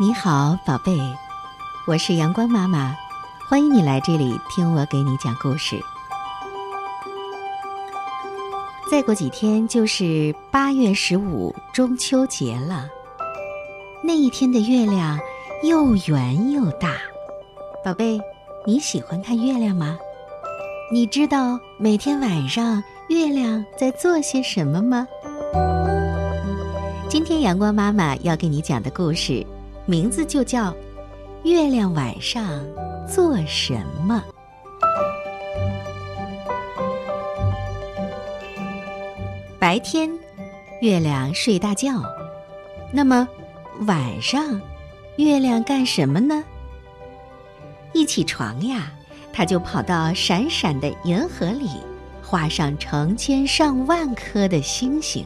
你好，宝贝，我是阳光妈妈，欢迎你来这里听我给你讲故事。再过几天就是八月十五中秋节了，那一天的月亮又圆又大。宝贝，你喜欢看月亮吗？你知道每天晚上月亮在做些什么吗？今天阳光妈妈要给你讲的故事。名字就叫《月亮晚上做什么》。白天，月亮睡大觉，那么晚上，月亮干什么呢？一起床呀，它就跑到闪闪的银河里，画上成千上万颗的星星，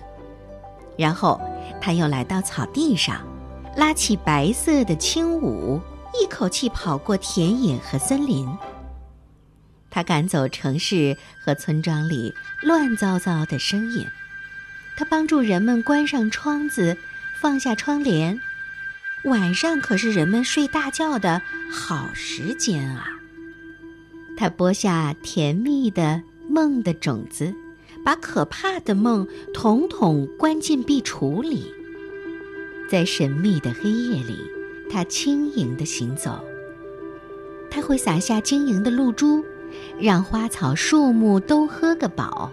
然后它又来到草地上。拉起白色的轻舞，一口气跑过田野和森林。他赶走城市和村庄里乱糟糟的声音，他帮助人们关上窗子，放下窗帘。晚上可是人们睡大觉的好时间啊！他播下甜蜜的梦的种子，把可怕的梦统统关进壁橱里。在神秘的黑夜里，它轻盈地行走。它会洒下晶莹的露珠，让花草树木都喝个饱。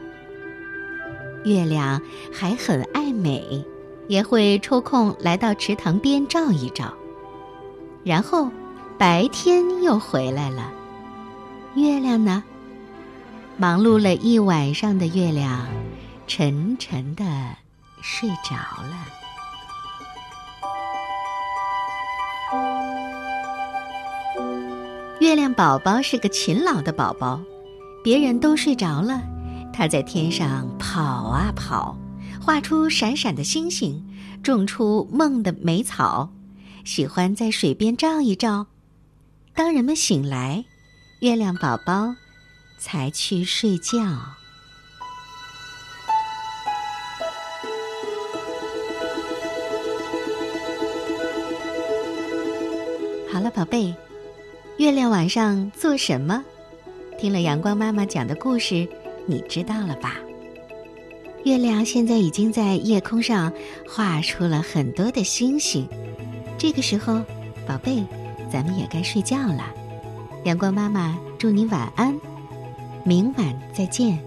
月亮还很爱美，也会抽空来到池塘边照一照。然后，白天又回来了。月亮呢？忙碌了一晚上的月亮，沉沉的睡着了。月亮宝宝是个勤劳的宝宝，别人都睡着了，他在天上跑啊跑，画出闪闪的星星，种出梦的美草，喜欢在水边照一照。当人们醒来，月亮宝宝才去睡觉。好了，宝贝。月亮晚上做什么？听了阳光妈妈讲的故事，你知道了吧？月亮现在已经在夜空上画出了很多的星星。这个时候，宝贝，咱们也该睡觉了。阳光妈妈祝你晚安，明晚再见。